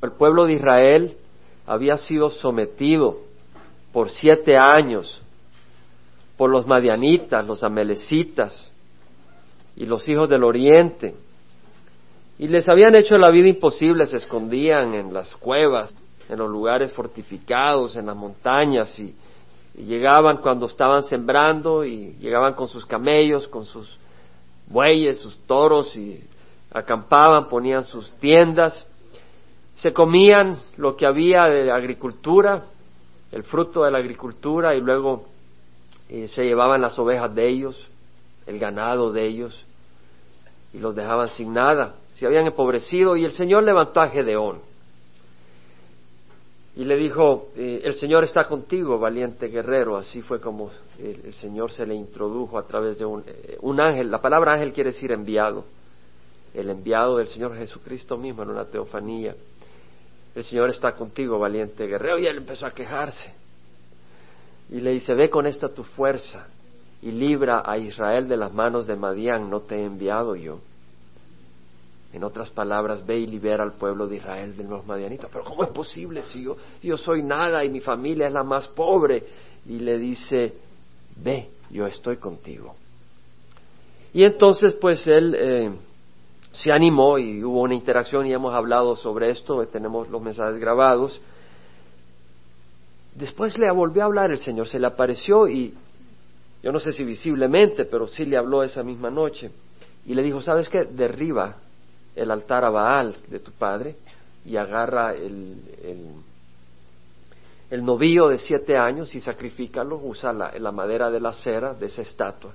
El pueblo de Israel había sido sometido por siete años por los madianitas, los amelecitas y los hijos del oriente. Y les habían hecho la vida imposible, se escondían en las cuevas, en los lugares fortificados, en las montañas y, y llegaban cuando estaban sembrando y llegaban con sus camellos, con sus bueyes, sus toros y acampaban, ponían sus tiendas, se comían lo que había de agricultura, el fruto de la agricultura y luego eh, se llevaban las ovejas de ellos, el ganado de ellos y los dejaban sin nada. Se habían empobrecido y el Señor levantó a Gedeón y le dijo, eh, el Señor está contigo, valiente guerrero. Así fue como el, Señor se le introdujo a través de un, eh, un ángel. La palabra ángel quiere decir enviado. El enviado del Señor Jesucristo mismo en una teofanía el Señor está contigo, valiente guerrero. Y él empezó a quejarse. Y le dice, ve con esta tu fuerza y libra a Israel de las manos de Madián, no te he enviado yo. En otras palabras, ve y libera al pueblo de Israel de los madianitas. Pero ¿cómo es posible si yo, yo soy nada y mi familia es la más pobre? Y le dice, ve, yo estoy contigo. Y entonces, pues él eh, se animó y hubo una interacción y hemos hablado sobre esto, tenemos los mensajes grabados. Después le volvió a hablar el Señor, se le apareció y yo no sé si visiblemente, pero sí le habló esa misma noche y le dijo, ¿sabes qué? Derriba el altar a Baal de tu padre y agarra el, el, novillo de siete años y sacrifícalo, usa la, la madera de la cera de esa estatua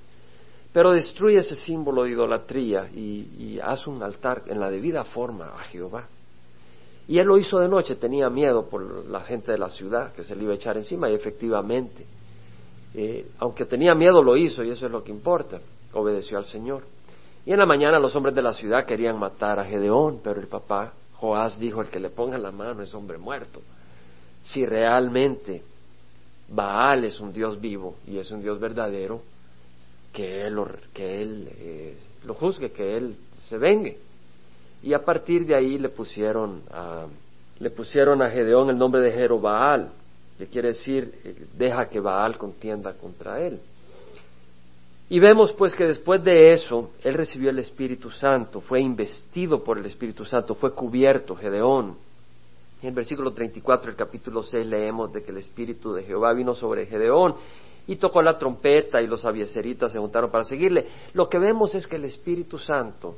pero destruye ese símbolo de idolatría y, haz un altar en la debida forma a Jehová. Y él lo hizo de noche, tenía miedo por la gente de la ciudad que se le iba a echar encima y efectivamente, eh, aunque tenía miedo lo hizo y eso es lo que importa, obedeció al Señor. Y en la mañana los hombres de la ciudad querían matar a Gedeón, pero el papá Joás dijo, el que le ponga la mano es hombre muerto. Si realmente Baal es un Dios vivo y es un Dios verdadero, que él, que él eh, lo juzgue, que él se vengue. Y a partir de ahí le pusieron a, le pusieron a Gedeón el nombre de Jerobaal, que quiere decir eh, deja que Baal contienda contra él. Y vemos pues que después de eso, él recibió el Espíritu Santo, fue investido por el Espíritu Santo, fue cubierto, Gedeón. En el versículo 34 del capítulo 6 leemos de que el Espíritu de Jehová vino sobre Gedeón y tocó la trompeta y los avieseritas se juntaron para seguirle. Lo que vemos es que el Espíritu Santo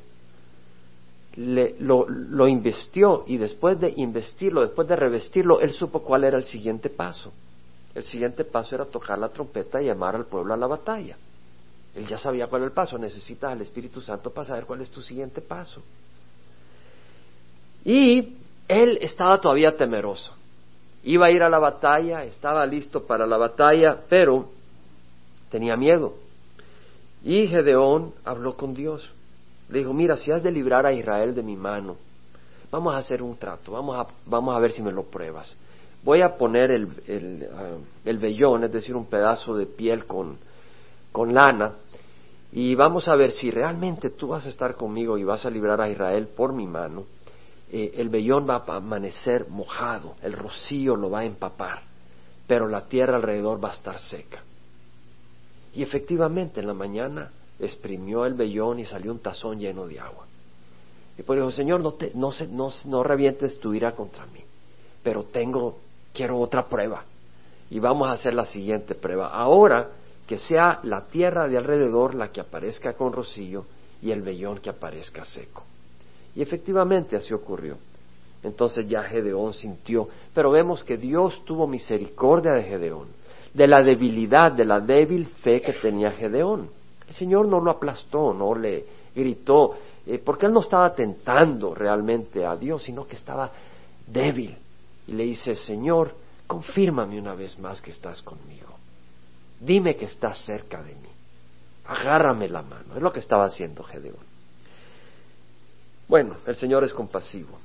lo, lo investió y después de investirlo, después de revestirlo, él supo cuál era el siguiente paso. El siguiente paso era tocar la trompeta y llamar al pueblo a la batalla. Él ya sabía cuál era el paso. Necesitas al Espíritu Santo para saber cuál es tu siguiente paso. Y él estaba todavía temeroso. Iba a ir a la batalla, estaba listo para la batalla, pero tenía miedo. Y Gedeón habló con Dios. Le dijo, mira, si has de librar a Israel de mi mano, vamos a hacer un trato, vamos a, vamos a ver si me lo pruebas. Voy a poner el, el, ah, el vellón, es decir, un pedazo de piel con, con lana, y vamos a ver si realmente tú vas a estar conmigo y vas a librar a Israel por mi mano. Eh, el vellón va a amanecer mojado, el rocío lo va a empapar, pero la tierra alrededor va a estar seca. Y efectivamente en la mañana exprimió el vellón y salió un tazón lleno de agua. Y pues dijo, Señor, no, te, no, no, no revientes tu ira contra mí, pero tengo, quiero otra prueba. Y vamos a hacer la siguiente prueba. Ahora que sea la tierra de alrededor la que aparezca con rocío y el vellón que aparezca seco. Y efectivamente así ocurrió. Entonces ya Gedeón sintió, pero vemos que Dios tuvo misericordia de Gedeón de la debilidad, de la débil fe que tenía Gedeón. El Señor no lo aplastó, no le gritó, eh, porque él no estaba tentando realmente a Dios, sino que estaba débil. Y le dice, Señor, confírmame una vez más que estás conmigo. Dime que estás cerca de mí. Agárrame la mano. Es lo que estaba haciendo Gedeón. Bueno, el Señor es compasivo.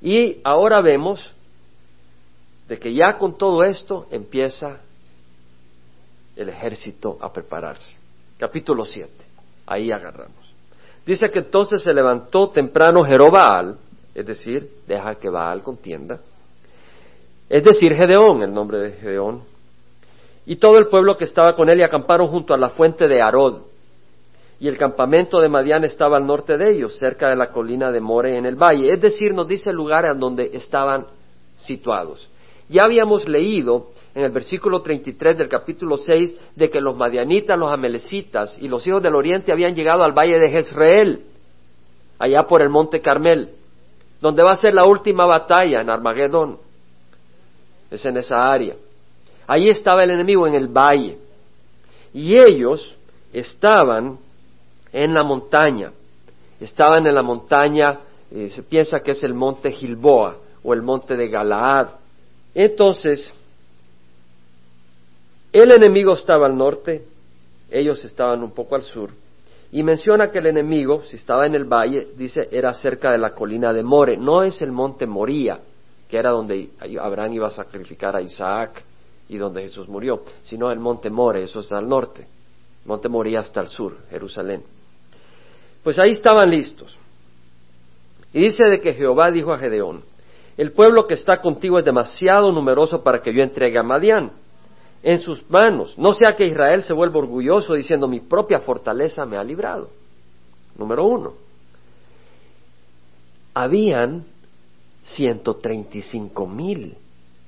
Y ahora vemos de que ya con todo esto empieza el ejército a prepararse. Capítulo 7, ahí agarramos. Dice que entonces se levantó temprano Jerobaal, es decir, deja que Baal contienda. Es decir, Gedeón, el nombre de Gedeón, y todo el pueblo que estaba con él y acamparon junto a la fuente de Arod. Y el campamento de Madián estaba al norte de ellos, cerca de la colina de More en el valle. Es decir, nos dice el lugar en donde estaban situados. Ya habíamos leído en el versículo 33 del capítulo 6 de que los madianitas, los amelecitas y los hijos del oriente habían llegado al valle de Jezreel, allá por el monte Carmel, donde va a ser la última batalla en Armagedón. Es en esa área. Ahí estaba el enemigo en el valle. Y ellos estaban en la montaña. Estaban en la montaña, eh, se piensa que es el monte Gilboa o el monte de Galaad. Entonces, el enemigo estaba al norte, ellos estaban un poco al sur, y menciona que el enemigo, si estaba en el valle, dice, era cerca de la colina de More, no es el monte Moría, que era donde Abraham iba a sacrificar a Isaac y donde Jesús murió, sino el monte More, eso está al norte, monte Moría está al sur, Jerusalén. Pues ahí estaban listos. Y dice de que Jehová dijo a Gedeón, el pueblo que está contigo es demasiado numeroso para que yo entregue a Madián en sus manos. No sea que Israel se vuelva orgulloso diciendo mi propia fortaleza me ha librado. Número uno. Habían 135 mil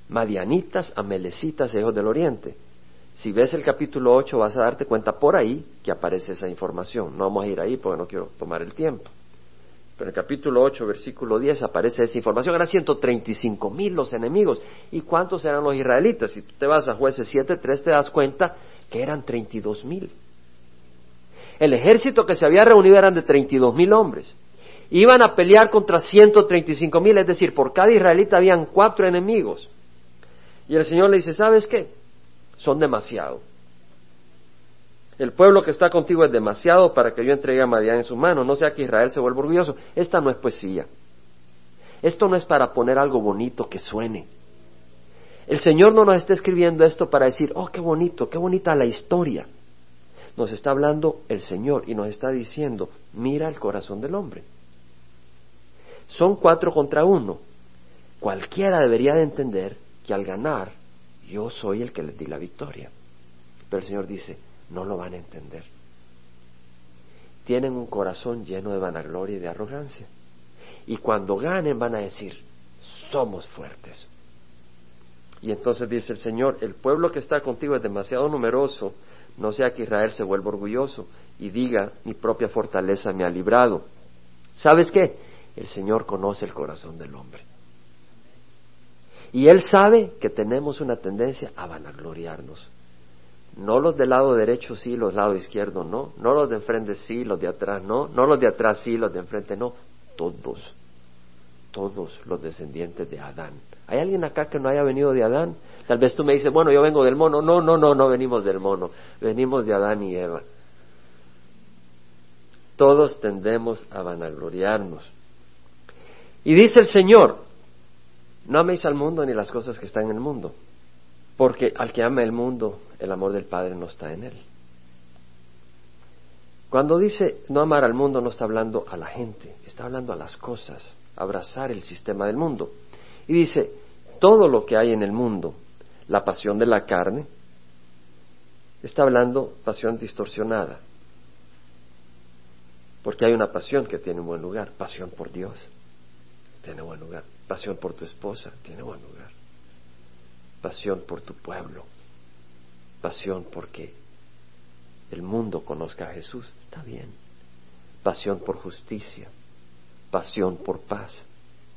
madianitas, amelecitas, hijos del oriente. Si ves el capítulo 8 vas a darte cuenta por ahí que aparece esa información. No vamos a ir ahí porque no quiero tomar el tiempo. Pero en el capítulo 8, versículo 10 aparece esa información. Eran 135 mil los enemigos. ¿Y cuántos eran los israelitas? Si tú te vas a jueces 7.3 te das cuenta que eran 32 mil. El ejército que se había reunido eran de 32 mil hombres. Iban a pelear contra 135 mil, es decir, por cada israelita habían cuatro enemigos. Y el Señor le dice, ¿sabes qué? Son demasiado. El pueblo que está contigo es demasiado para que yo entregue a Madián en su mano, no sea que Israel se vuelva orgulloso. Esta no es poesía. Esto no es para poner algo bonito que suene. El Señor no nos está escribiendo esto para decir, oh, qué bonito, qué bonita la historia. Nos está hablando el Señor y nos está diciendo, mira el corazón del hombre. Son cuatro contra uno. Cualquiera debería de entender que al ganar, yo soy el que les di la victoria. Pero el Señor dice, no lo van a entender. Tienen un corazón lleno de vanagloria y de arrogancia. Y cuando ganen van a decir, somos fuertes. Y entonces dice el Señor, el pueblo que está contigo es demasiado numeroso, no sea que Israel se vuelva orgulloso y diga, mi propia fortaleza me ha librado. ¿Sabes qué? El Señor conoce el corazón del hombre. Y Él sabe que tenemos una tendencia a vanagloriarnos. No los del lado derecho sí, los del lado izquierdo no. No los de enfrente sí, los de atrás no. No los de atrás sí, los de enfrente no. Todos. Todos los descendientes de Adán. ¿Hay alguien acá que no haya venido de Adán? Tal vez tú me dices, bueno, yo vengo del mono. No, no, no, no venimos del mono. Venimos de Adán y Eva. Todos tendemos a vanagloriarnos. Y dice el Señor, no améis al mundo ni las cosas que están en el mundo. Porque al que ama el mundo, el amor del Padre no está en él. Cuando dice no amar al mundo, no está hablando a la gente, está hablando a las cosas, abrazar el sistema del mundo. Y dice, todo lo que hay en el mundo, la pasión de la carne, está hablando pasión distorsionada. Porque hay una pasión que tiene un buen lugar, pasión por Dios, tiene buen lugar, pasión por tu esposa, tiene buen lugar pasión por tu pueblo, pasión porque el mundo conozca a Jesús, está bien, pasión por justicia, pasión por paz,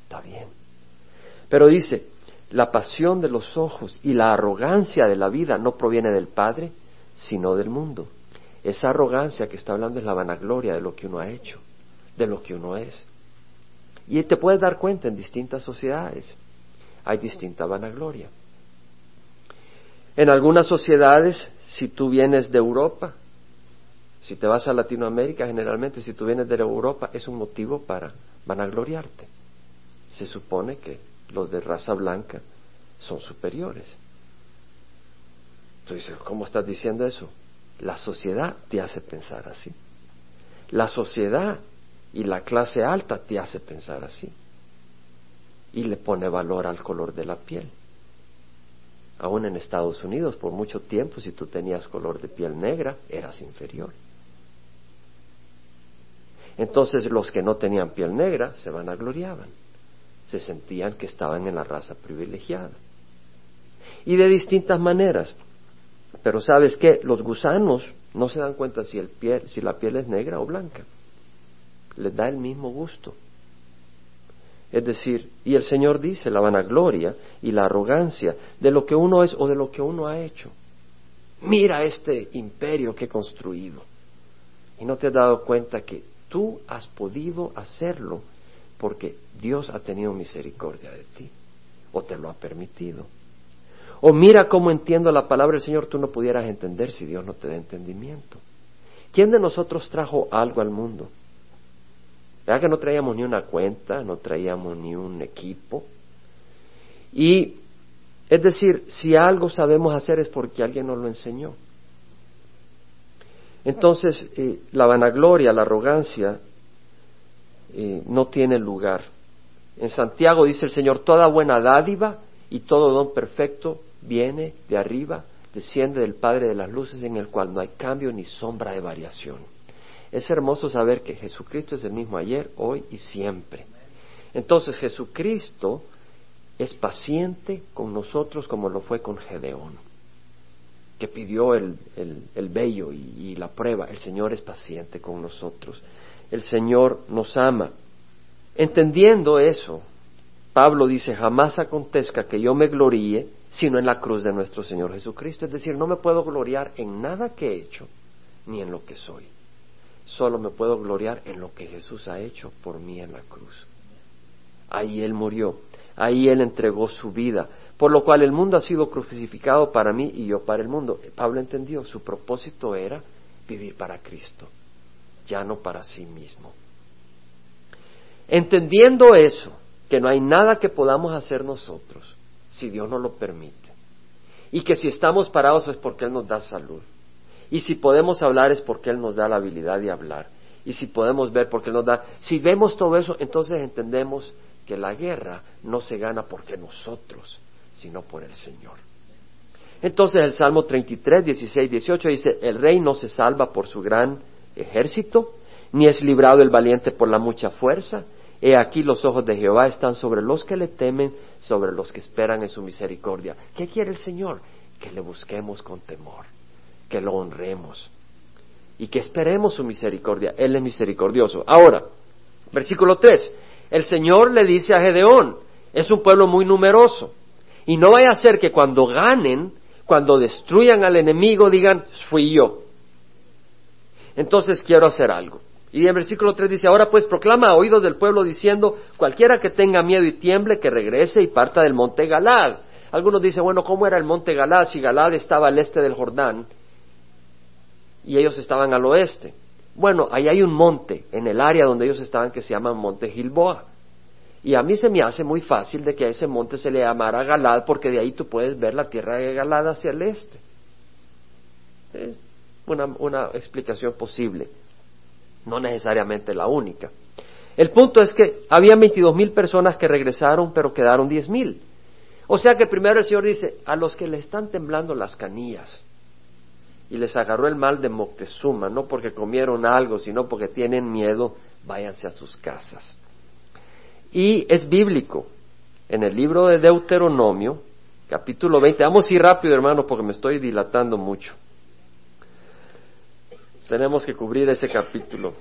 está bien. Pero dice, la pasión de los ojos y la arrogancia de la vida no proviene del Padre, sino del mundo. Esa arrogancia que está hablando es la vanagloria de lo que uno ha hecho, de lo que uno es. Y te puedes dar cuenta en distintas sociedades. Hay distinta vanagloria. En algunas sociedades, si tú vienes de Europa, si te vas a Latinoamérica, generalmente si tú vienes de Europa es un motivo para vanagloriarte. Se supone que los de raza blanca son superiores. Tú dices, ¿cómo estás diciendo eso? La sociedad te hace pensar así. La sociedad y la clase alta te hace pensar así. y le pone valor al color de la piel. Aún en Estados Unidos, por mucho tiempo, si tú tenías color de piel negra, eras inferior. Entonces los que no tenían piel negra se vanagloriaban, se sentían que estaban en la raza privilegiada. Y de distintas maneras. Pero sabes qué, los gusanos no se dan cuenta si, si la piel es negra o blanca. Les da el mismo gusto. Es decir, y el Señor dice la vanagloria y la arrogancia de lo que uno es o de lo que uno ha hecho. Mira este imperio que he construido. Y no te has dado cuenta que tú has podido hacerlo porque Dios ha tenido misericordia de ti o te lo ha permitido. O mira cómo entiendo la palabra del Señor, tú no pudieras entender si Dios no te da entendimiento. ¿Quién de nosotros trajo algo al mundo? ¿Verdad que no traíamos ni una cuenta, no traíamos ni un equipo? Y es decir, si algo sabemos hacer es porque alguien nos lo enseñó. Entonces, eh, la vanagloria, la arrogancia, eh, no tiene lugar. En Santiago dice el Señor, toda buena dádiva y todo don perfecto viene de arriba, desciende del Padre de las Luces, en el cual no hay cambio ni sombra de variación. Es hermoso saber que Jesucristo es el mismo ayer, hoy y siempre. Entonces Jesucristo es paciente con nosotros como lo fue con Gedeón, que pidió el, el, bello y, y la prueba. El Señor es paciente con nosotros. El Señor nos ama. Entendiendo eso, Pablo dice, jamás acontezca que yo me gloríe sino en la cruz de nuestro Señor Jesucristo. Es decir, no me puedo gloriar en nada que he hecho, ni en lo que soy solo me puedo gloriar en lo que Jesús ha hecho por mí en la cruz. Ahí Él murió, ahí Él entregó su vida, por lo cual el mundo ha sido crucificado para mí y yo para el mundo. Pablo entendió, su propósito era vivir para Cristo, ya no para sí mismo. Entendiendo eso, que no hay nada que podamos hacer nosotros, si Dios no lo permite, y que si estamos parados es porque Él nos da salud, y si podemos hablar es porque Él nos da la habilidad de hablar. Y si podemos ver porque Él nos da... Si vemos todo eso, entonces entendemos que la guerra no se gana porque nosotros, sino por el Señor. Entonces el Salmo 33, 16, 18 dice, el rey no se salva por su gran ejército, ni es librado el valiente por la mucha fuerza. He aquí los ojos de Jehová están sobre los que le temen, sobre los que esperan en su misericordia. ¿Qué quiere el Señor? Que le busquemos con temor que lo honremos y que esperemos su misericordia. Él es misericordioso. Ahora, versículo 3, el Señor le dice a Gedeón, es un pueblo muy numeroso, y no vaya a ser que cuando ganen, cuando destruyan al enemigo, digan, fui yo. Entonces quiero hacer algo. Y en versículo 3 dice, ahora pues proclama a oídos del pueblo diciendo, cualquiera que tenga miedo y tiemble, que regrese y parta del monte Galad. Algunos dicen, bueno, ¿cómo era el monte Galad si Galad estaba al este del Jordán? Y ellos estaban al oeste. Bueno, ahí hay un monte en el área donde ellos estaban que se llama Monte Gilboa. Y a mí se me hace muy fácil de que a ese monte se le llamara Galad porque de ahí tú puedes ver la tierra de Galad hacia el este. Es una, una explicación posible, no necesariamente la única. El punto es que había 22 mil personas que regresaron, pero quedaron diez mil. O sea que primero el Señor dice, a los que le están temblando las canillas, y les agarró el mal de Moctezuma, no porque comieron algo, sino porque tienen miedo, váyanse a sus casas. Y es bíblico. En el libro de Deuteronomio, capítulo 20, vamos a ir rápido, hermano, porque me estoy dilatando mucho. Tenemos que cubrir ese capítulo.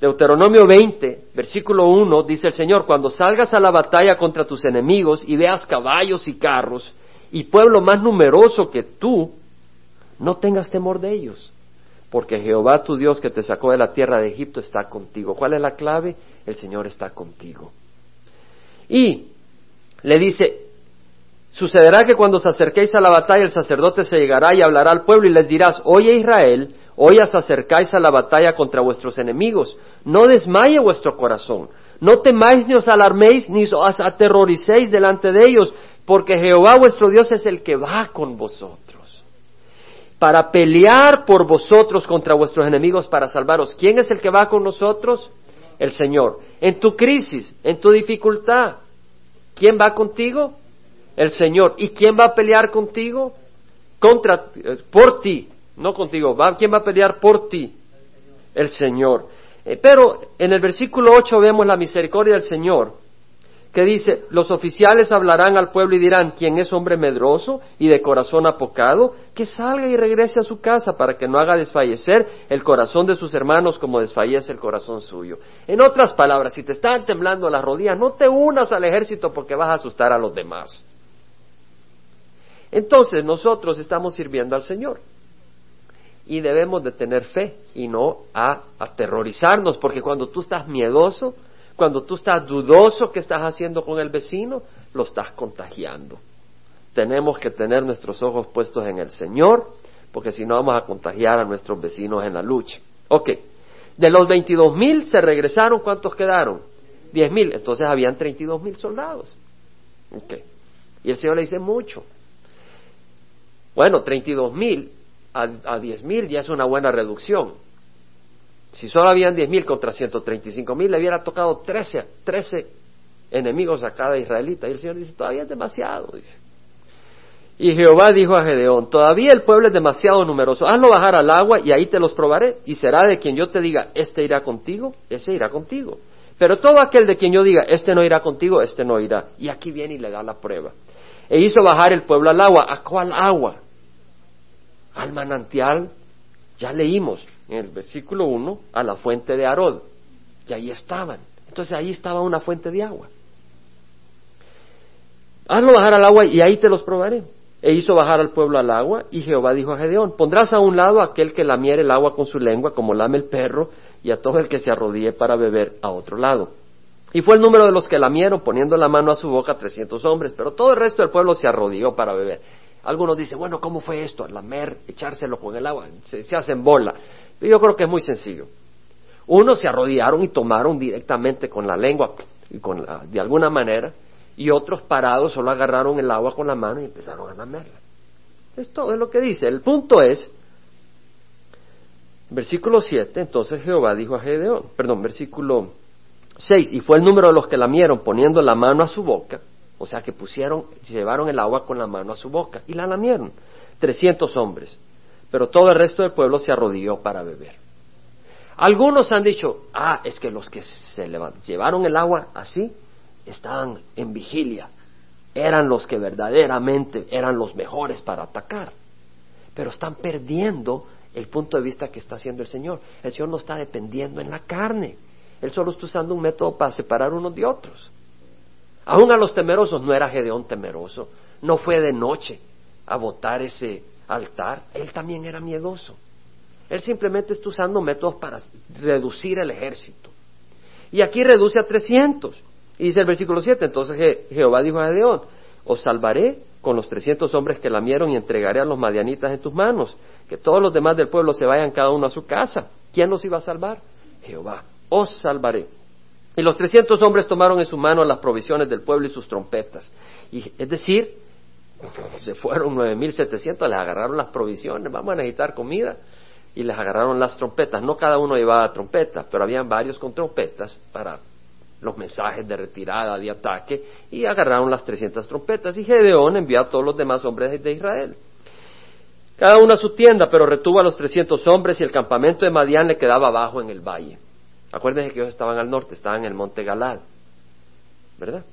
Deuteronomio 20, versículo 1, dice el Señor, cuando salgas a la batalla contra tus enemigos y veas caballos y carros y pueblo más numeroso que tú, no tengas temor de ellos, porque Jehová tu Dios que te sacó de la tierra de Egipto está contigo. ¿Cuál es la clave? El Señor está contigo. Y le dice, sucederá que cuando os acerquéis a la batalla el sacerdote se llegará y hablará al pueblo y les dirás, oye Israel, hoy os acercáis a la batalla contra vuestros enemigos, no desmaye vuestro corazón, no temáis ni os alarméis ni os aterroricéis delante de ellos, porque Jehová vuestro Dios es el que va con vosotros para pelear por vosotros contra vuestros enemigos para salvaros. ¿Quién es el que va con nosotros? El Señor. En tu crisis, en tu dificultad, ¿Quién va contigo? El Señor. ¿Y quién va a pelear contigo? Contra, eh, por ti, no contigo. ¿Va? ¿Quién va a pelear por ti? El Señor. Eh, pero en el versículo 8 vemos la misericordia del Señor que dice, los oficiales hablarán al pueblo y dirán, ¿quién es hombre medroso y de corazón apocado? Que salga y regrese a su casa para que no haga desfallecer el corazón de sus hermanos como desfallece el corazón suyo. En otras palabras, si te están temblando las rodillas, no te unas al ejército porque vas a asustar a los demás. Entonces nosotros estamos sirviendo al Señor y debemos de tener fe y no a aterrorizarnos porque cuando tú estás miedoso, cuando tú estás dudoso que estás haciendo con el vecino, lo estás contagiando. Tenemos que tener nuestros ojos puestos en el Señor, porque si no vamos a contagiar a nuestros vecinos en la lucha. Ok, de los 22 mil se regresaron, ¿cuántos quedaron? 10 mil, entonces habían 32 mil soldados. Ok, y el Señor le dice mucho. Bueno, 32 mil a, a 10 mil ya es una buena reducción. Si solo habían diez mil contra ciento treinta y cinco mil, le hubiera tocado trece, trece enemigos a cada israelita. Y el Señor dice, todavía es demasiado, dice. Y Jehová dijo a Gedeón, todavía el pueblo es demasiado numeroso, hazlo bajar al agua y ahí te los probaré. Y será de quien yo te diga, este irá contigo, ese irá contigo. Pero todo aquel de quien yo diga, este no irá contigo, este no irá. Y aquí viene y le da la prueba. E hizo bajar el pueblo al agua. ¿A cuál agua? Al manantial. Ya leímos en el versículo 1 a la fuente de Arod. Y ahí estaban. Entonces ahí estaba una fuente de agua. Hazlo bajar al agua y ahí te los probaré. E hizo bajar al pueblo al agua y Jehová dijo a Gedeón, pondrás a un lado a aquel que lamiere el agua con su lengua como lame el perro y a todo el que se arrodille para beber a otro lado. Y fue el número de los que lamieron poniendo la mano a su boca trescientos hombres, pero todo el resto del pueblo se arrodilló para beber. Algunos dicen, bueno, ¿cómo fue esto? Lamer, echárselo con el agua, se, se hacen bola. Yo creo que es muy sencillo. Unos se arrodillaron y tomaron directamente con la lengua, y con de alguna manera, y otros parados solo agarraron el agua con la mano y empezaron a lamerla. Es todo es lo que dice. El punto es, versículo 7, entonces Jehová dijo a Gedeón, perdón, versículo 6, y fue el número de los que lamieron poniendo la mano a su boca, o sea que pusieron, llevaron el agua con la mano a su boca y la lamieron, trescientos hombres pero todo el resto del pueblo se arrodilló para beber. Algunos han dicho, ah, es que los que se llevaron el agua así estaban en vigilia, eran los que verdaderamente eran los mejores para atacar, pero están perdiendo el punto de vista que está haciendo el Señor. El Señor no está dependiendo en la carne, Él solo está usando un método para separar unos de otros. Aún a los temerosos no era Gedeón temeroso, no fue de noche a votar ese altar, él también era miedoso. Él simplemente está usando métodos para reducir el ejército. Y aquí reduce a 300. Y dice el versículo 7, entonces Jehová dijo a Gedeón, os salvaré con los 300 hombres que lamieron y entregaré a los madianitas en tus manos, que todos los demás del pueblo se vayan cada uno a su casa. ¿Quién nos iba a salvar? Jehová, os salvaré. Y los 300 hombres tomaron en su mano las provisiones del pueblo y sus trompetas. Y, es decir, se fueron 9.700, les agarraron las provisiones, vamos a necesitar comida, y les agarraron las trompetas. No cada uno llevaba trompetas, pero habían varios con trompetas para los mensajes de retirada, de ataque, y agarraron las 300 trompetas. Y Gedeón envió a todos los demás hombres de Israel. Cada uno a su tienda, pero retuvo a los 300 hombres y el campamento de Madián le quedaba abajo en el valle. Acuérdense que ellos estaban al norte, estaban en el monte Galad, ¿verdad?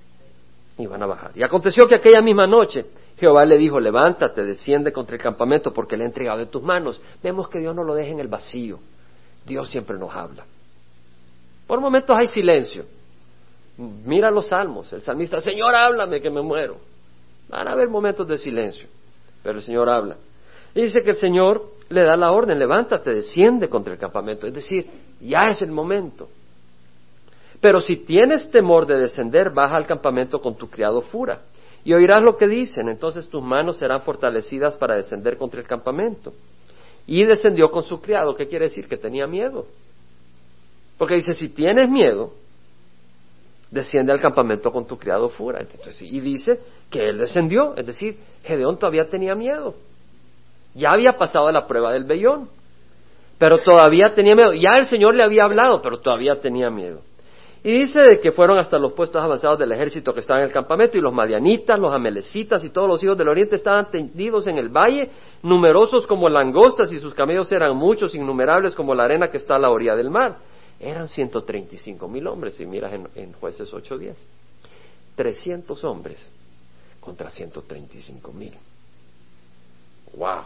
Y van a bajar. Y aconteció que aquella misma noche Jehová le dijo, levántate, desciende contra el campamento porque le he entregado en tus manos. Vemos que Dios no lo deja en el vacío. Dios siempre nos habla. Por momentos hay silencio. Mira los salmos. El salmista, Señor, háblame que me muero. Van a haber momentos de silencio, pero el Señor habla. dice que el Señor le da la orden, levántate, desciende contra el campamento. Es decir, ya es el momento. Pero si tienes temor de descender, baja al campamento con tu criado Fura y oirás lo que dicen, entonces tus manos serán fortalecidas para descender contra el campamento. Y descendió con su criado, ¿qué quiere decir? Que tenía miedo. Porque dice, si tienes miedo, desciende al campamento con tu criado fuera. y dice que él descendió, es decir, Gedeón todavía tenía miedo. Ya había pasado la prueba del vellón, pero todavía tenía miedo. Ya el Señor le había hablado, pero todavía tenía miedo. Y dice que fueron hasta los puestos avanzados del ejército que estaban en el campamento y los madianitas, los amelecitas y todos los hijos del oriente estaban tendidos en el valle, numerosos como langostas y sus camellos eran muchos, innumerables como la arena que está a la orilla del mar. Eran 135 mil hombres, si miras en, en jueces 8.10. 300 hombres contra 135 mil. ¡Wow!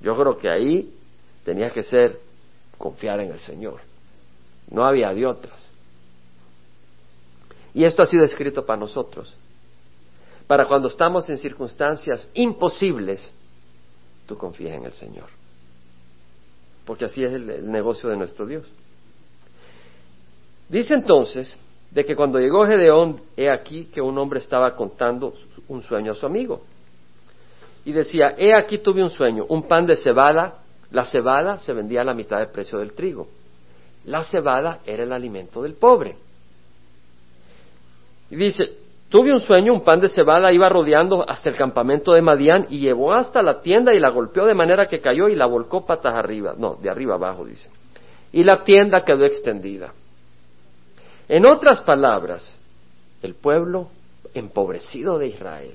Yo creo que ahí tenía que ser confiar en el Señor. No había de otras. Y esto ha sido escrito para nosotros. Para cuando estamos en circunstancias imposibles, tú confías en el Señor. Porque así es el, el negocio de nuestro Dios. Dice entonces de que cuando llegó Gedeón, he aquí que un hombre estaba contando un sueño a su amigo. Y decía, he aquí tuve un sueño, un pan de cebada, la cebada se vendía a la mitad del precio del trigo. La cebada era el alimento del pobre. Y dice, tuve un sueño, un pan de cebada iba rodeando hasta el campamento de Madián y llevó hasta la tienda y la golpeó de manera que cayó y la volcó patas arriba. No, de arriba abajo dice. Y la tienda quedó extendida. En otras palabras, el pueblo empobrecido de Israel,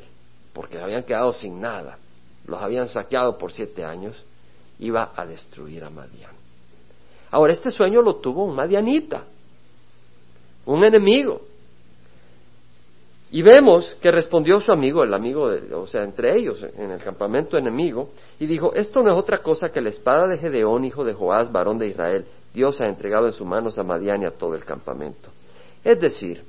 porque habían quedado sin nada, los habían saqueado por siete años, iba a destruir a Madián. Ahora, este sueño lo tuvo un madianita, un enemigo. Y vemos que respondió su amigo, el amigo, de, o sea, entre ellos, en el campamento enemigo, y dijo, esto no es otra cosa que la espada de Gedeón, hijo de Joás, varón de Israel. Dios ha entregado en sus manos a Madián y a todo el campamento. Es decir,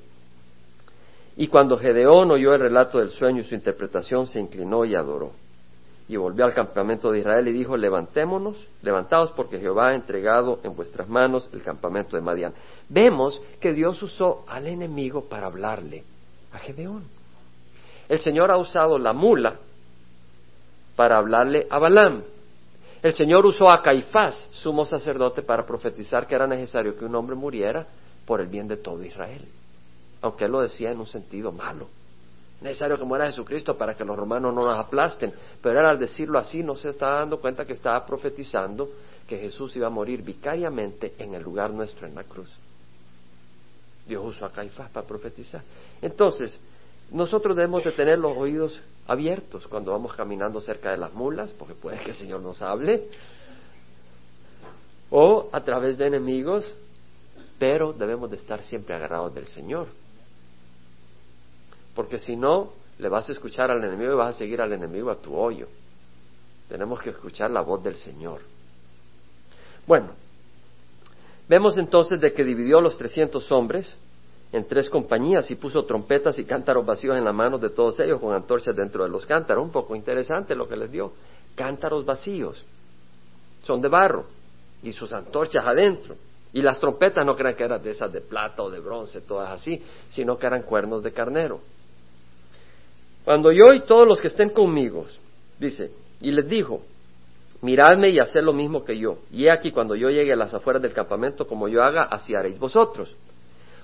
y cuando Gedeón oyó el relato del sueño y su interpretación, se inclinó y adoró y volvió al campamento de Israel y dijo, levantémonos, levantaos porque Jehová ha entregado en vuestras manos el campamento de Madián. Vemos que Dios usó al enemigo para hablarle a Gedeón. El Señor ha usado la mula para hablarle a Balaam. El Señor usó a Caifás, sumo sacerdote, para profetizar que era necesario que un hombre muriera por el bien de todo Israel. Aunque él lo decía en un sentido malo necesario que muera Jesucristo para que los romanos no nos aplasten. Pero él al decirlo así no se estaba dando cuenta que estaba profetizando que Jesús iba a morir vicariamente en el lugar nuestro en la cruz. Dios usó a Caifás para profetizar. Entonces, nosotros debemos de tener los oídos abiertos cuando vamos caminando cerca de las mulas, porque puede que el Señor nos hable, o a través de enemigos, pero debemos de estar siempre agarrados del Señor porque si no, le vas a escuchar al enemigo y vas a seguir al enemigo a tu hoyo. Tenemos que escuchar la voz del Señor. Bueno, vemos entonces de que dividió los trescientos hombres en tres compañías y puso trompetas y cántaros vacíos en las manos de todos ellos con antorchas dentro de los cántaros. Un poco interesante lo que les dio. Cántaros vacíos. Son de barro y sus antorchas adentro. Y las trompetas no crean que eran de esas de plata o de bronce, todas así, sino que eran cuernos de carnero. Cuando yo y todos los que estén conmigo, dice, y les dijo, miradme y haced lo mismo que yo. Y he aquí cuando yo llegue a las afueras del campamento, como yo haga, así haréis vosotros.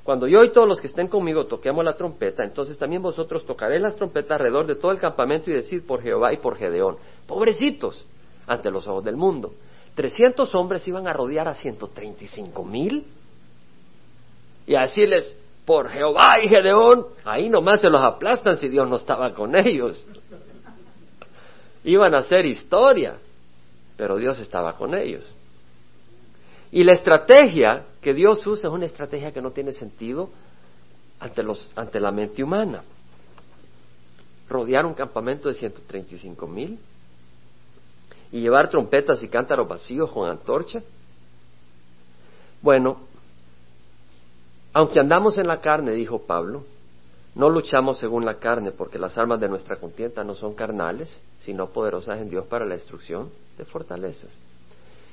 Cuando yo y todos los que estén conmigo toquemos la trompeta, entonces también vosotros tocaréis las trompetas alrededor de todo el campamento y decir por Jehová y por Gedeón. Pobrecitos ante los ojos del mundo. Trescientos hombres iban a rodear a ciento treinta y cinco mil y a decirles, por Jehová y Gedeón, ahí nomás se los aplastan si Dios no estaba con ellos. Iban a hacer historia, pero Dios estaba con ellos. Y la estrategia que Dios usa es una estrategia que no tiene sentido ante, los, ante la mente humana. Rodear un campamento de 135 mil y llevar trompetas y cántaros vacíos con antorcha. Bueno, aunque andamos en la carne, dijo Pablo, no luchamos según la carne, porque las armas de nuestra contienda no son carnales, sino poderosas en Dios para la destrucción de fortalezas.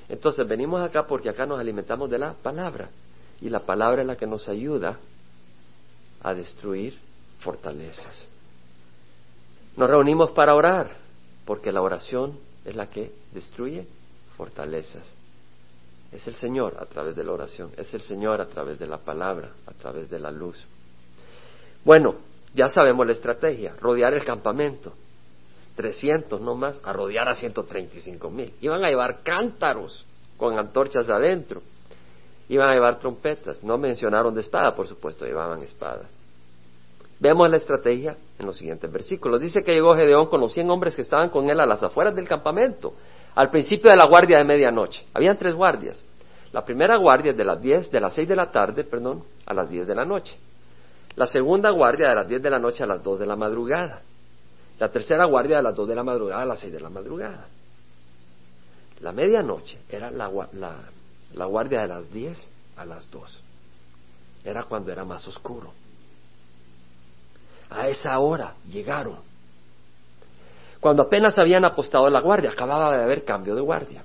Entonces venimos acá porque acá nos alimentamos de la palabra, y la palabra es la que nos ayuda a destruir fortalezas. Nos reunimos para orar, porque la oración es la que destruye fortalezas. Es el Señor a través de la oración, es el Señor a través de la palabra, a través de la luz. Bueno, ya sabemos la estrategia, rodear el campamento. 300 no más, a rodear a 135 mil. Iban a llevar cántaros con antorchas adentro. Iban a llevar trompetas. No mencionaron de espada, por supuesto, llevaban espada. Vemos la estrategia en los siguientes versículos. Dice que llegó Gedeón con los cien hombres que estaban con él a las afueras del campamento, al principio de la guardia de medianoche. Habían tres guardias. La primera guardia es de las diez, de las seis de la tarde, perdón, a las diez de la noche. La segunda guardia de las diez de la noche a las dos de la madrugada. La tercera guardia de las dos de la madrugada a las seis de la madrugada. La medianoche era la, la guardia de las diez a las dos. Era cuando era más oscuro. A esa hora llegaron. Cuando apenas habían apostado la guardia, acababa de haber cambio de guardia.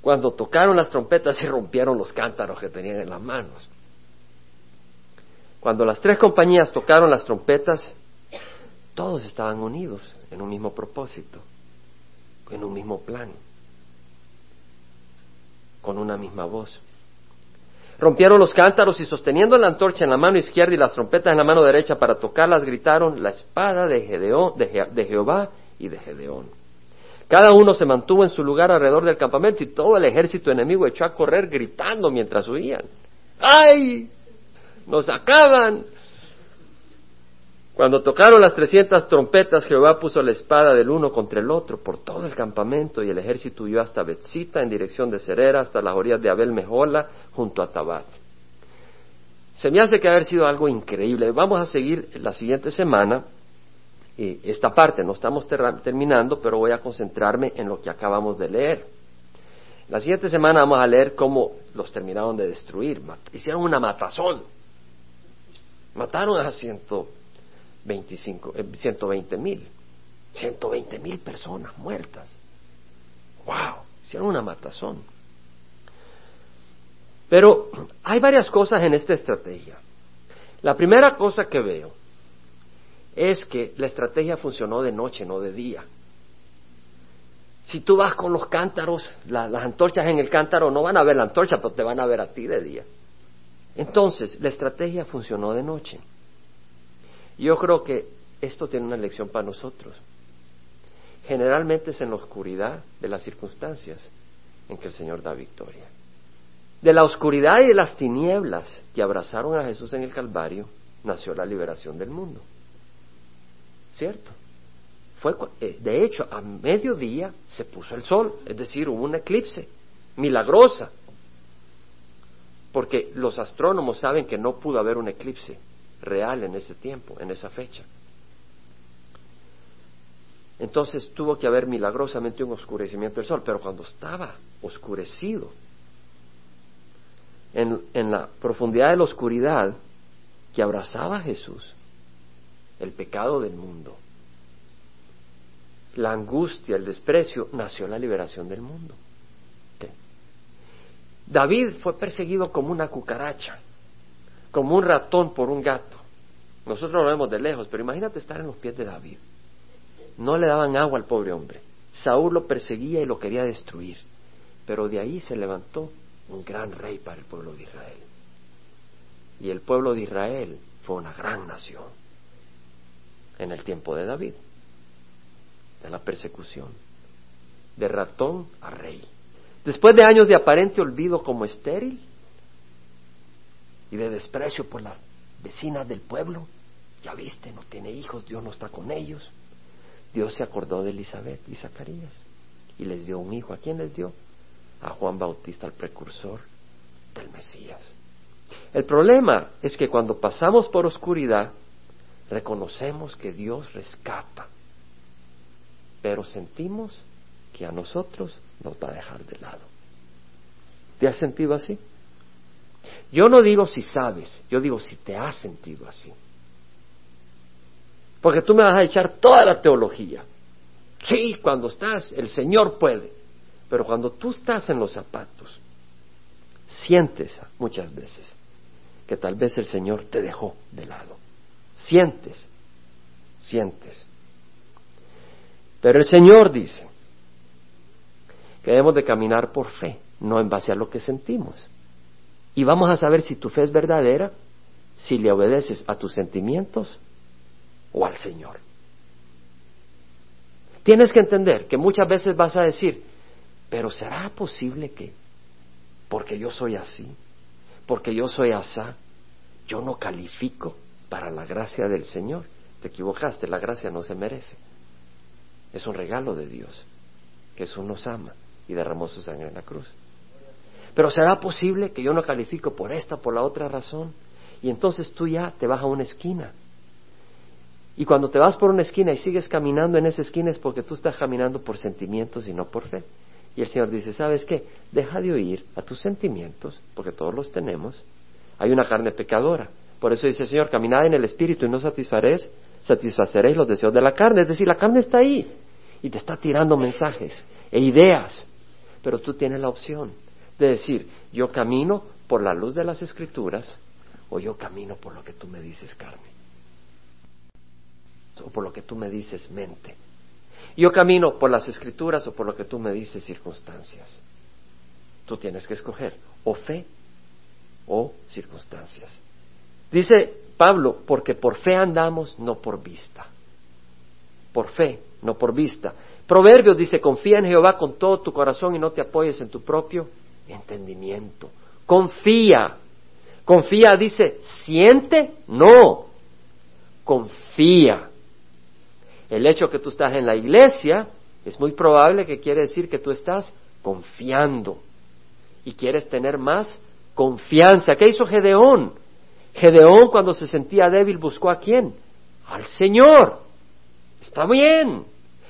Cuando tocaron las trompetas y rompieron los cántaros que tenían en las manos. Cuando las tres compañías tocaron las trompetas, todos estaban unidos en un mismo propósito, en un mismo plan, con una misma voz. Rompieron los cántaros y sosteniendo la antorcha en la mano izquierda y las trompetas en la mano derecha para tocarlas, gritaron la espada de, de, Jehová y de Gedeón. Cada uno se mantuvo en su lugar alrededor del campamento y todo el ejército enemigo echó a correr gritando mientras huían. ¡Ay! ¡Nos acaban! Cuando tocaron las trescientas trompetas, Jehová puso la espada del uno contra el otro por todo el campamento y el ejército huyó hasta Betzita en dirección de Cerera, hasta las orillas de Abel Mejola, junto a Tabat. Se me hace que haber sido algo increíble. Vamos a seguir la siguiente semana esta parte. No estamos terminando, pero voy a concentrarme en lo que acabamos de leer. La siguiente semana vamos a leer cómo los terminaron de destruir. Hicieron una matazón. Mataron a ciento 25, 120 eh, mil. 120 mil personas muertas. ¡Wow! Hicieron una matazón. Pero hay varias cosas en esta estrategia. La primera cosa que veo es que la estrategia funcionó de noche, no de día. Si tú vas con los cántaros, las antorchas en el cántaro, no van a ver la antorcha, pero te van a ver a ti de día. Entonces, la estrategia funcionó de noche. Yo creo que esto tiene una lección para nosotros. Generalmente es en la oscuridad de las circunstancias en que el Señor da victoria. De la oscuridad y de las tinieblas que abrazaron a Jesús en el Calvario nació la liberación del mundo. ¿Cierto? Fue, eh, de hecho, a mediodía se puso el sol, es decir, hubo un eclipse milagrosa, porque los astrónomos saben que no pudo haber un eclipse real en ese tiempo, en esa fecha. Entonces tuvo que haber milagrosamente un oscurecimiento del sol, pero cuando estaba oscurecido, en, en la profundidad de la oscuridad que abrazaba a Jesús, el pecado del mundo, la angustia, el desprecio, nació la liberación del mundo. David fue perseguido como una cucaracha como un ratón por un gato. Nosotros lo vemos de lejos, pero imagínate estar en los pies de David. No le daban agua al pobre hombre. Saúl lo perseguía y lo quería destruir. Pero de ahí se levantó un gran rey para el pueblo de Israel. Y el pueblo de Israel fue una gran nación en el tiempo de David, de la persecución, de ratón a rey. Después de años de aparente olvido como estéril, y de desprecio por las vecinas del pueblo. Ya viste, no tiene hijos, Dios no está con ellos. Dios se acordó de Elizabeth y Zacarías y les dio un hijo. ¿A quién les dio? A Juan Bautista, el precursor del Mesías. El problema es que cuando pasamos por oscuridad, reconocemos que Dios rescata, pero sentimos que a nosotros nos va a dejar de lado. ¿Te has sentido así? Yo no digo si sabes, yo digo si te has sentido así. Porque tú me vas a echar toda la teología. Sí, cuando estás, el Señor puede. Pero cuando tú estás en los zapatos, sientes muchas veces que tal vez el Señor te dejó de lado. Sientes, sientes. Pero el Señor dice que debemos de caminar por fe, no en base a lo que sentimos. Y vamos a saber si tu fe es verdadera, si le obedeces a tus sentimientos o al Señor. Tienes que entender que muchas veces vas a decir, pero ¿será posible que? porque yo soy así, porque yo soy asá, yo no califico para la gracia del Señor. Te equivocaste, la gracia no se merece. Es un regalo de Dios. Jesús nos ama y derramó su sangre en la cruz. Pero ¿será posible que yo no califico por esta, por la otra razón? Y entonces tú ya te vas a una esquina. Y cuando te vas por una esquina y sigues caminando en esa esquina es porque tú estás caminando por sentimientos y no por fe. Y el Señor dice, ¿sabes qué? Deja de oír a tus sentimientos, porque todos los tenemos. Hay una carne pecadora. Por eso dice el Señor, caminad en el Espíritu y no satisfaréis, satisfaceréis los deseos de la carne. Es decir, la carne está ahí y te está tirando mensajes e ideas. Pero tú tienes la opción de decir, yo camino por la luz de las Escrituras o yo camino por lo que tú me dices, carne. O por lo que tú me dices, mente. Yo camino por las escrituras o por lo que tú me dices, circunstancias. Tú tienes que escoger o fe o circunstancias. Dice Pablo, porque por fe andamos, no por vista. Por fe, no por vista. Proverbios dice, confía en Jehová con todo tu corazón y no te apoyes en tu propio entendimiento. Confía. Confía, dice, siente, no. Confía. El hecho que tú estás en la iglesia es muy probable que quiere decir que tú estás confiando y quieres tener más confianza. ¿Qué hizo Gedeón? Gedeón cuando se sentía débil buscó a quién? Al Señor. Está bien.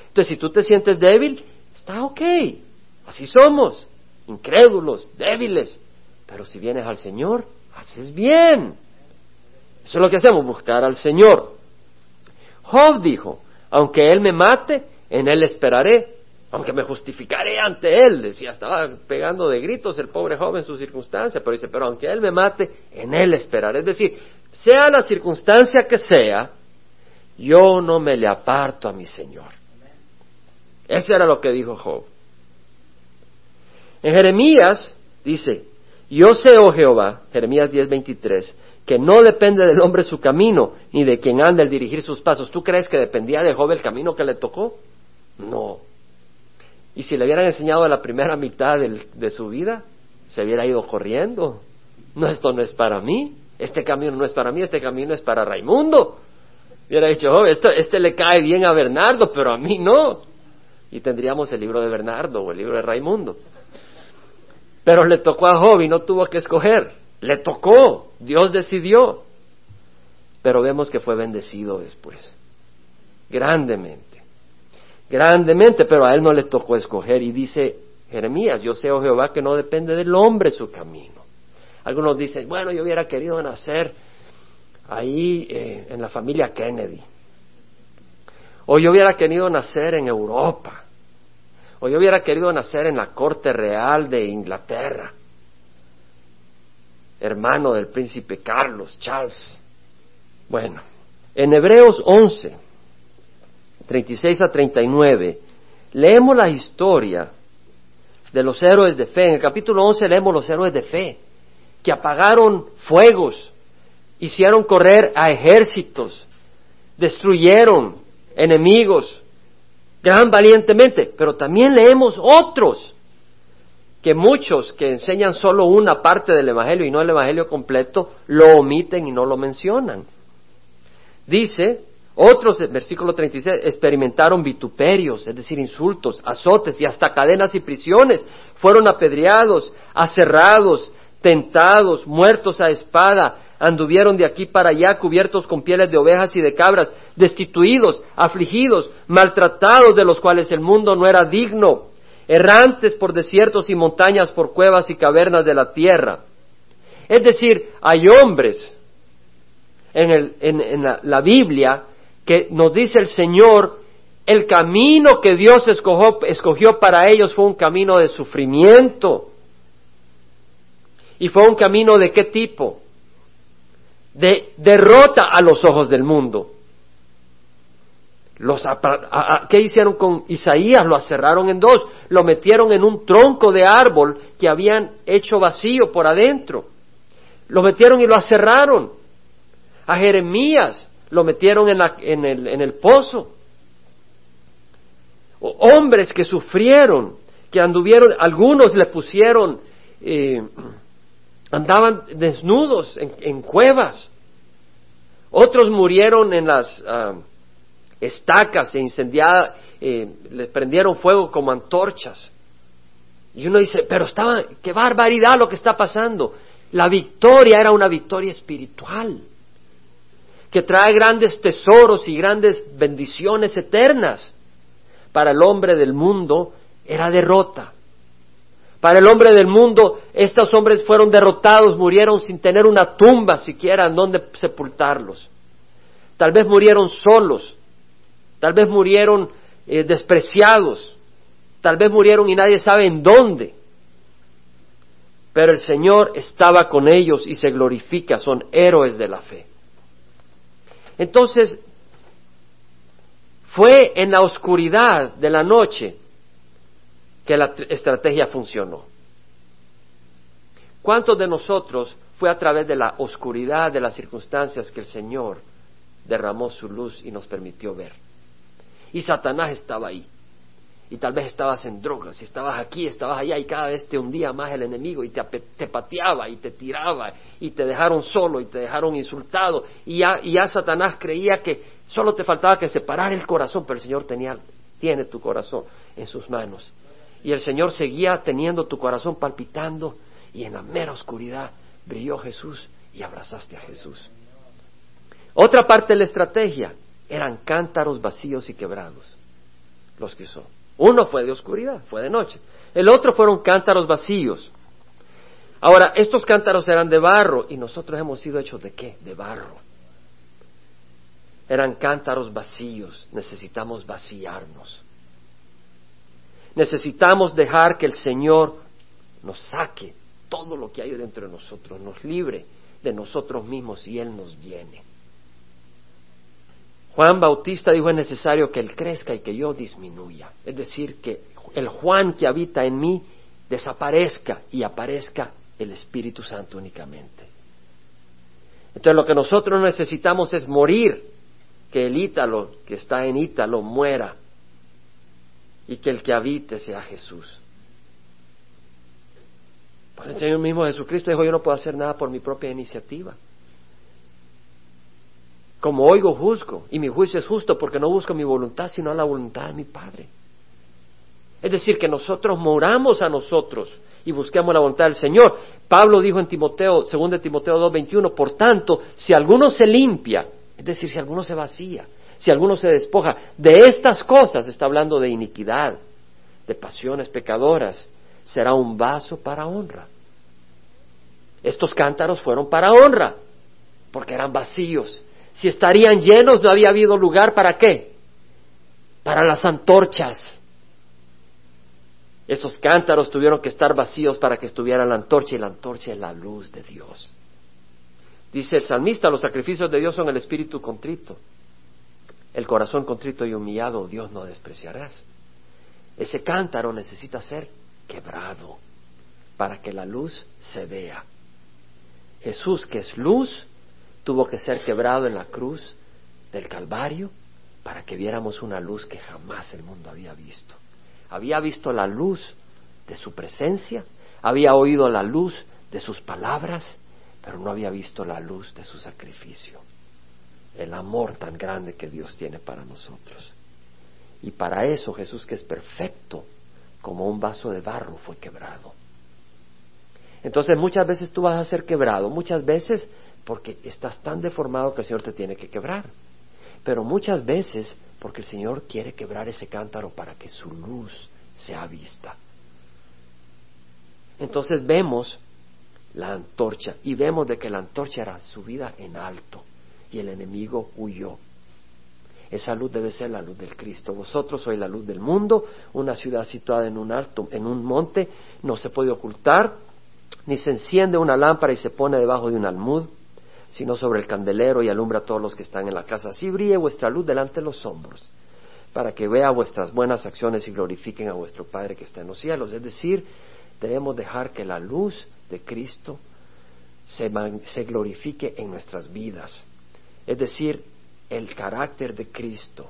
Entonces si tú te sientes débil, está ok. Así somos, incrédulos, débiles. Pero si vienes al Señor, haces bien. Eso es lo que hacemos, buscar al Señor. Job dijo, aunque Él me mate, en Él esperaré. Aunque me justificaré ante Él, decía, estaba pegando de gritos el pobre joven en su circunstancia, pero dice, pero aunque Él me mate, en Él esperaré. Es decir, sea la circunstancia que sea, yo no me le aparto a mi Señor. Eso era lo que dijo Job. En Jeremías dice, yo sé, oh Jehová, Jeremías 10:23, que no depende del hombre su camino, ni de quien anda el dirigir sus pasos. ¿Tú crees que dependía de Job el camino que le tocó? No. Y si le hubieran enseñado la primera mitad de su vida, se hubiera ido corriendo. No, esto no es para mí, este camino no es para mí, este camino es para Raimundo. Hubiera dicho, Job, esto, este le cae bien a Bernardo, pero a mí no. Y tendríamos el libro de Bernardo o el libro de Raimundo. Pero le tocó a Job y no tuvo que escoger. Le tocó, Dios decidió. Pero vemos que fue bendecido después, grandemente, grandemente, pero a él no le tocó escoger. Y dice Jeremías, yo sé, oh Jehová, que no depende del hombre su camino. Algunos dicen, bueno, yo hubiera querido nacer ahí eh, en la familia Kennedy. O yo hubiera querido nacer en Europa. O yo hubiera querido nacer en la corte real de Inglaterra hermano del príncipe Carlos, Charles. Bueno, en Hebreos 11, 36 a 39, leemos la historia de los héroes de fe. En el capítulo 11 leemos los héroes de fe, que apagaron fuegos, hicieron correr a ejércitos, destruyeron enemigos, gran valientemente, pero también leemos otros que muchos que enseñan solo una parte del Evangelio y no el Evangelio completo, lo omiten y no lo mencionan. Dice, otros, versículo 36, experimentaron vituperios, es decir, insultos, azotes y hasta cadenas y prisiones. Fueron apedreados, aserrados, tentados, muertos a espada, anduvieron de aquí para allá cubiertos con pieles de ovejas y de cabras, destituidos, afligidos, maltratados de los cuales el mundo no era digno errantes por desiertos y montañas, por cuevas y cavernas de la tierra. Es decir, hay hombres en, la, Biblia que nos dice el Señor, el camino que Dios escogió para ellos fue un camino de sufrimiento. ¿Y fue un camino de qué tipo? De derrota a los ojos del mundo. Los, ¿Qué hicieron con Isaías? Lo aserraron en dos, lo metieron en un tronco de árbol que habían hecho vacío por adentro. Lo metieron y lo aserraron. A Jeremías lo metieron en, el, en el pozo. hombres que sufrieron, que anduvieron, algunos le pusieron eh, andaban desnudos en, cuevas. Otros murieron en las ah, estacas e incendiadas, eh, les prendieron fuego como antorchas. Y uno dice, pero estaba, qué barbaridad lo que está pasando. La victoria era una victoria espiritual, que trae grandes tesoros y grandes bendiciones eternas. Para el hombre del mundo era derrota. Para el hombre del mundo, estos hombres fueron derrotados, murieron sin tener una tumba siquiera en donde sepultarlos. Tal vez murieron solos, tal vez murieron eh, despreciados, tal vez murieron y nadie sabe en dónde. Pero el Señor estaba con ellos y se glorifica, son héroes de la fe. Entonces, fue en la oscuridad de la noche que la estrategia funcionó. ¿Cuántos de nosotros fue a través de la oscuridad de las circunstancias que el Señor derramó su luz y nos permitió ver? Y Satanás estaba ahí. Y tal vez estabas en drogas, y estabas aquí, estabas allá, y cada vez te hundía más el enemigo, y te, te pateaba, y te tiraba, y te dejaron solo, y te dejaron insultado, y ya, y ya Satanás creía que solo te faltaba que separar el corazón, pero el Señor tenía, tiene tu corazón en sus manos. Y el Señor seguía teniendo tu corazón palpitando y en la mera oscuridad brilló Jesús y abrazaste a Jesús. Otra parte de la estrategia eran cántaros vacíos y quebrados, los que son. Uno fue de oscuridad, fue de noche. El otro fueron cántaros vacíos. Ahora, estos cántaros eran de barro y nosotros hemos sido hechos de qué? De barro. Eran cántaros vacíos, necesitamos vaciarnos. Necesitamos dejar que el Señor nos saque todo lo que hay dentro de nosotros, nos libre de nosotros mismos y Él nos viene. Juan Bautista dijo es necesario que Él crezca y que yo disminuya. Es decir, que el Juan que habita en mí desaparezca y aparezca el Espíritu Santo únicamente. Entonces lo que nosotros necesitamos es morir, que el Ítalo que está en Ítalo muera y que el que habite sea Jesús. Pues el Señor mismo Jesucristo dijo, yo no puedo hacer nada por mi propia iniciativa. Como oigo, juzgo, y mi juicio es justo porque no busco mi voluntad, sino la voluntad de mi Padre. Es decir, que nosotros moramos a nosotros y busquemos la voluntad del Señor. Pablo dijo en Timoteo, segundo de Timoteo 2.21, por tanto, si alguno se limpia, es decir, si alguno se vacía, si alguno se despoja de estas cosas, está hablando de iniquidad, de pasiones pecadoras, será un vaso para honra. Estos cántaros fueron para honra, porque eran vacíos. Si estarían llenos, no había habido lugar para qué? Para las antorchas. Esos cántaros tuvieron que estar vacíos para que estuviera la antorcha y la antorcha es la luz de Dios. Dice el salmista, los sacrificios de Dios son el espíritu contrito. El corazón contrito y humillado, Dios no despreciarás. Ese cántaro necesita ser quebrado para que la luz se vea. Jesús, que es luz, tuvo que ser quebrado en la cruz del Calvario para que viéramos una luz que jamás el mundo había visto. Había visto la luz de su presencia, había oído la luz de sus palabras, pero no había visto la luz de su sacrificio el amor tan grande que Dios tiene para nosotros. Y para eso Jesús, que es perfecto, como un vaso de barro, fue quebrado. Entonces muchas veces tú vas a ser quebrado, muchas veces porque estás tan deformado que el Señor te tiene que quebrar. Pero muchas veces porque el Señor quiere quebrar ese cántaro para que su luz sea vista. Entonces vemos la antorcha y vemos de que la antorcha era subida en alto y el enemigo huyó. Esa luz debe ser la luz del Cristo. Vosotros sois la luz del mundo, una ciudad situada en un alto, en un monte, no se puede ocultar, ni se enciende una lámpara y se pone debajo de un almud, sino sobre el candelero y alumbra a todos los que están en la casa. Así brille vuestra luz delante de los hombros, para que vea vuestras buenas acciones y glorifiquen a vuestro Padre que está en los cielos. Es decir, debemos dejar que la luz de Cristo se, se glorifique en nuestras vidas es decir, el carácter de Cristo.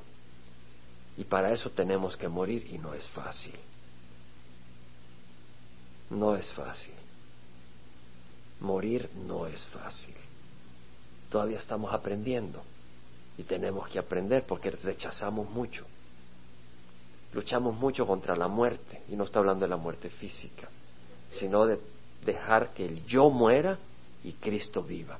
Y para eso tenemos que morir y no es fácil. No es fácil. morir no es fácil. Todavía estamos aprendiendo y tenemos que aprender porque rechazamos mucho. Luchamos mucho contra la muerte y no está hablando de la muerte física, sino de dejar que el yo muera y Cristo viva.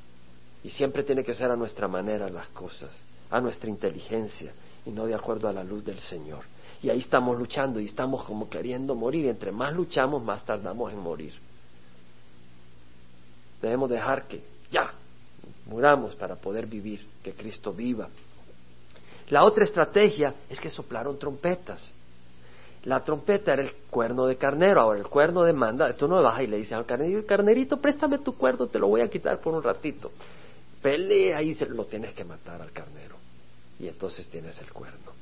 Y siempre tiene que ser a nuestra manera las cosas, a nuestra inteligencia y no de acuerdo a la luz del Señor. Y ahí estamos luchando y estamos como queriendo morir. Y entre más luchamos, más tardamos en morir. Debemos dejar que ya muramos para poder vivir, que Cristo viva. La otra estrategia es que soplaron trompetas. La trompeta era el cuerno de carnero. Ahora, el cuerno demanda, tú no vas y le dices al carnerito, carnerito, préstame tu cuerno, te lo voy a quitar por un ratito. Pelea y se, lo tienes que matar al carnero. Y entonces tienes el cuerno.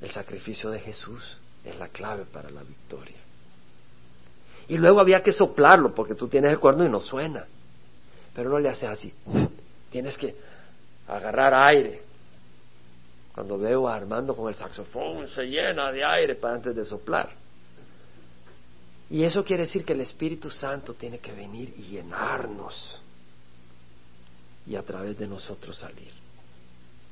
El sacrificio de Jesús es la clave para la victoria. Y luego había que soplarlo porque tú tienes el cuerno y no suena. Pero no le haces así. Tienes que agarrar aire. Cuando veo a Armando con el saxofón, se llena de aire para antes de soplar. Y eso quiere decir que el Espíritu Santo tiene que venir y llenarnos y a través de nosotros salir.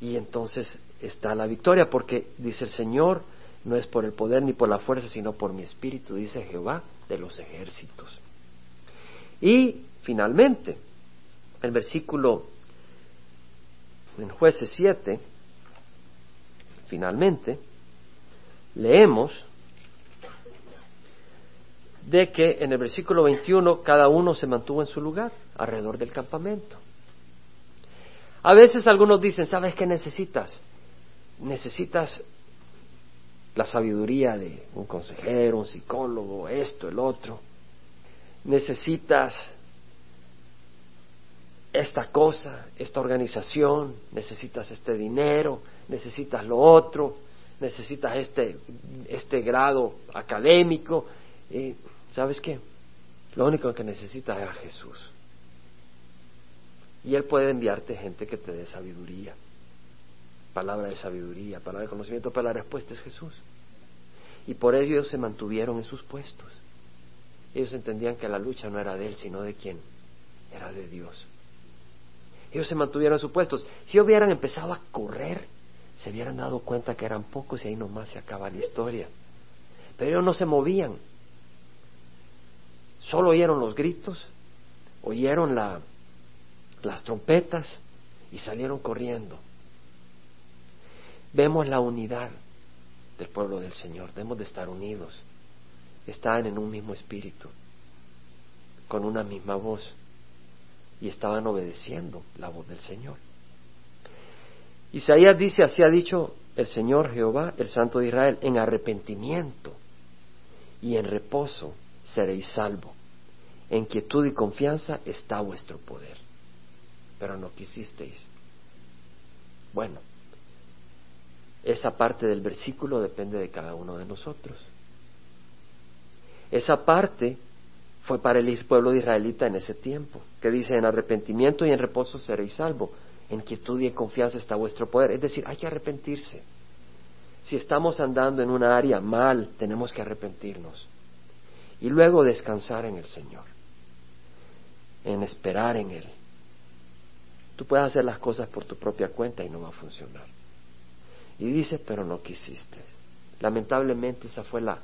Y entonces está la victoria, porque dice el Señor, no es por el poder ni por la fuerza, sino por mi espíritu, dice Jehová de los ejércitos. Y finalmente, el versículo en jueces 7, finalmente, leemos de que en el versículo 21 cada uno se mantuvo en su lugar alrededor del campamento. A veces algunos dicen, ¿sabes qué necesitas? Necesitas la sabiduría de un consejero, un psicólogo, esto, el otro. Necesitas esta cosa, esta organización, necesitas este dinero, necesitas lo otro, necesitas este, este grado académico. Y, ¿Sabes qué? Lo único que necesitas es a Jesús. Y Él puede enviarte gente que te dé sabiduría, palabra de sabiduría, palabra de conocimiento, pero la respuesta es Jesús. Y por ello ellos se mantuvieron en sus puestos. Ellos entendían que la lucha no era de Él, sino de quién, era de Dios. Ellos se mantuvieron en sus puestos. Si hubieran empezado a correr, se hubieran dado cuenta que eran pocos y ahí nomás se acaba la historia. Pero ellos no se movían. Solo oyeron los gritos, oyeron la, las trompetas y salieron corriendo. Vemos la unidad del pueblo del Señor, debemos de estar unidos. Estaban en un mismo espíritu, con una misma voz, y estaban obedeciendo la voz del Señor. Isaías dice, así ha dicho el Señor Jehová, el Santo de Israel, en arrepentimiento y en reposo seréis salvo. En quietud y confianza está vuestro poder pero no quisisteis. Bueno, esa parte del versículo depende de cada uno de nosotros. Esa parte fue para el pueblo de israelita en ese tiempo, que dice, en arrepentimiento y en reposo seréis salvo, en quietud y en confianza está vuestro poder. Es decir, hay que arrepentirse. Si estamos andando en una área mal, tenemos que arrepentirnos. Y luego descansar en el Señor, en esperar en Él. Tú puedes hacer las cosas por tu propia cuenta y no va a funcionar. Y dice, pero no quisiste. Lamentablemente esa fue la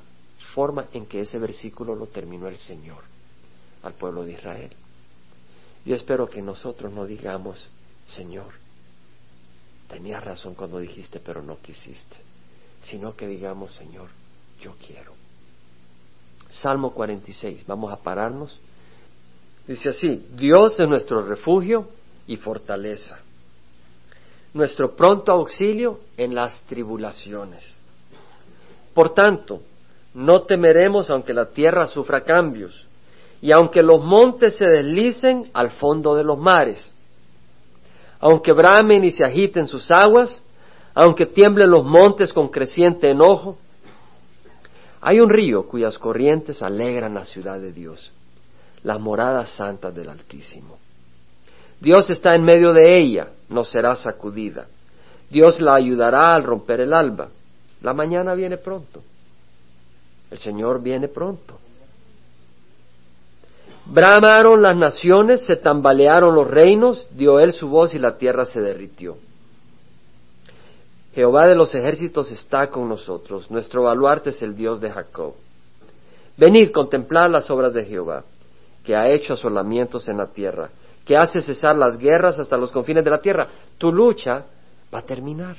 forma en que ese versículo lo terminó el Señor al pueblo de Israel. Yo espero que nosotros no digamos, Señor, tenías razón cuando dijiste, pero no quisiste, sino que digamos, Señor, yo quiero. Salmo 46, vamos a pararnos. Dice así, Dios es nuestro refugio y fortaleza, nuestro pronto auxilio en las tribulaciones. Por tanto, no temeremos aunque la tierra sufra cambios y aunque los montes se deslicen al fondo de los mares, aunque bramen y se agiten sus aguas, aunque tiemblen los montes con creciente enojo. Hay un río cuyas corrientes alegran la ciudad de Dios, las moradas santas del Altísimo. Dios está en medio de ella, no será sacudida. Dios la ayudará al romper el alba. La mañana viene pronto. El Señor viene pronto. Bramaron las naciones, se tambalearon los reinos, dio él su voz y la tierra se derritió. Jehová de los ejércitos está con nosotros, nuestro baluarte es el Dios de Jacob. Venid, contemplar las obras de Jehová, que ha hecho asolamientos en la tierra, que hace cesar las guerras hasta los confines de la tierra. Tu lucha va a terminar.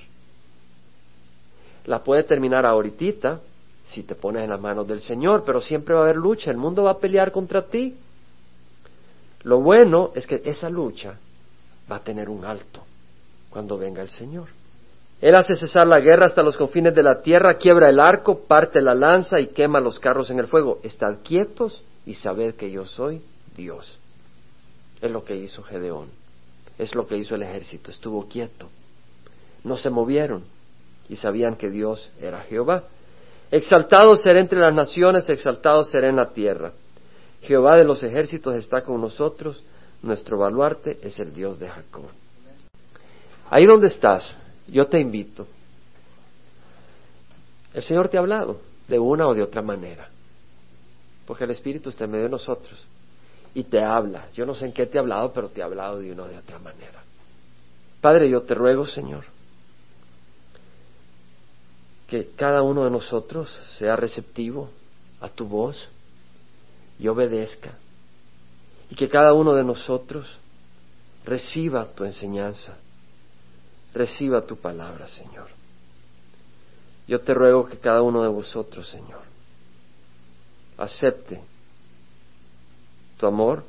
La puede terminar ahorita si te pones en las manos del Señor, pero siempre va a haber lucha, el mundo va a pelear contra ti. Lo bueno es que esa lucha va a tener un alto cuando venga el Señor. Él hace cesar la guerra hasta los confines de la tierra, quiebra el arco, parte la lanza y quema los carros en el fuego. Estad quietos y sabed que yo soy Dios. Es lo que hizo Gedeón. Es lo que hizo el ejército. Estuvo quieto. No se movieron y sabían que Dios era Jehová. Exaltado será entre las naciones, exaltado será en la tierra. Jehová de los ejércitos está con nosotros, nuestro baluarte es el Dios de Jacob. Ahí donde estás, yo te invito. El Señor te ha hablado de una o de otra manera, porque el Espíritu está en medio de nosotros y te habla. Yo no sé en qué te ha hablado, pero te ha hablado de una o de otra manera. Padre, yo te ruego, Señor, que cada uno de nosotros sea receptivo a tu voz y obedezca, y que cada uno de nosotros reciba tu enseñanza reciba tu palabra, Señor. Yo te ruego que cada uno de vosotros, Señor, acepte tu amor,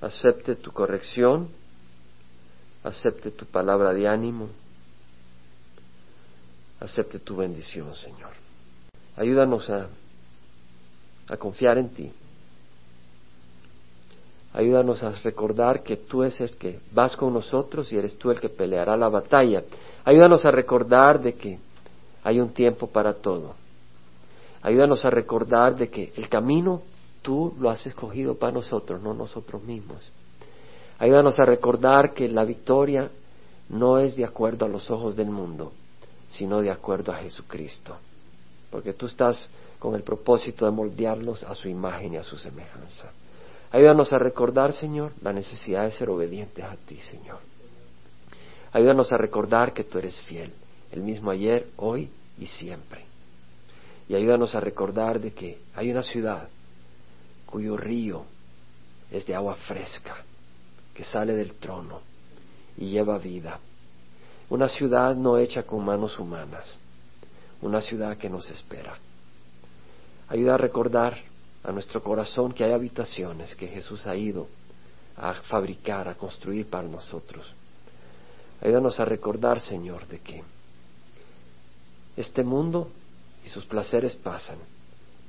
acepte tu corrección, acepte tu palabra de ánimo, acepte tu bendición, Señor. Ayúdanos a, a confiar en ti Ayúdanos a recordar que tú eres el que vas con nosotros y eres tú el que peleará la batalla. Ayúdanos a recordar de que hay un tiempo para todo. Ayúdanos a recordar de que el camino tú lo has escogido para nosotros, no nosotros mismos. Ayúdanos a recordar que la victoria no es de acuerdo a los ojos del mundo, sino de acuerdo a Jesucristo. Porque tú estás con el propósito de moldearnos a su imagen y a su semejanza. Ayúdanos a recordar, Señor, la necesidad de ser obedientes a ti, Señor. Ayúdanos a recordar que tú eres fiel, el mismo ayer, hoy y siempre. Y ayúdanos a recordar de que hay una ciudad cuyo río es de agua fresca, que sale del trono y lleva vida. Una ciudad no hecha con manos humanas, una ciudad que nos espera. Ayuda a recordar a nuestro corazón que hay habitaciones que Jesús ha ido a fabricar, a construir para nosotros. Ayúdanos a recordar, Señor, de que este mundo y sus placeres pasan,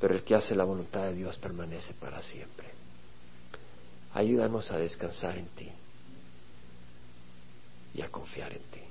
pero el que hace la voluntad de Dios permanece para siempre. Ayúdanos a descansar en ti y a confiar en ti.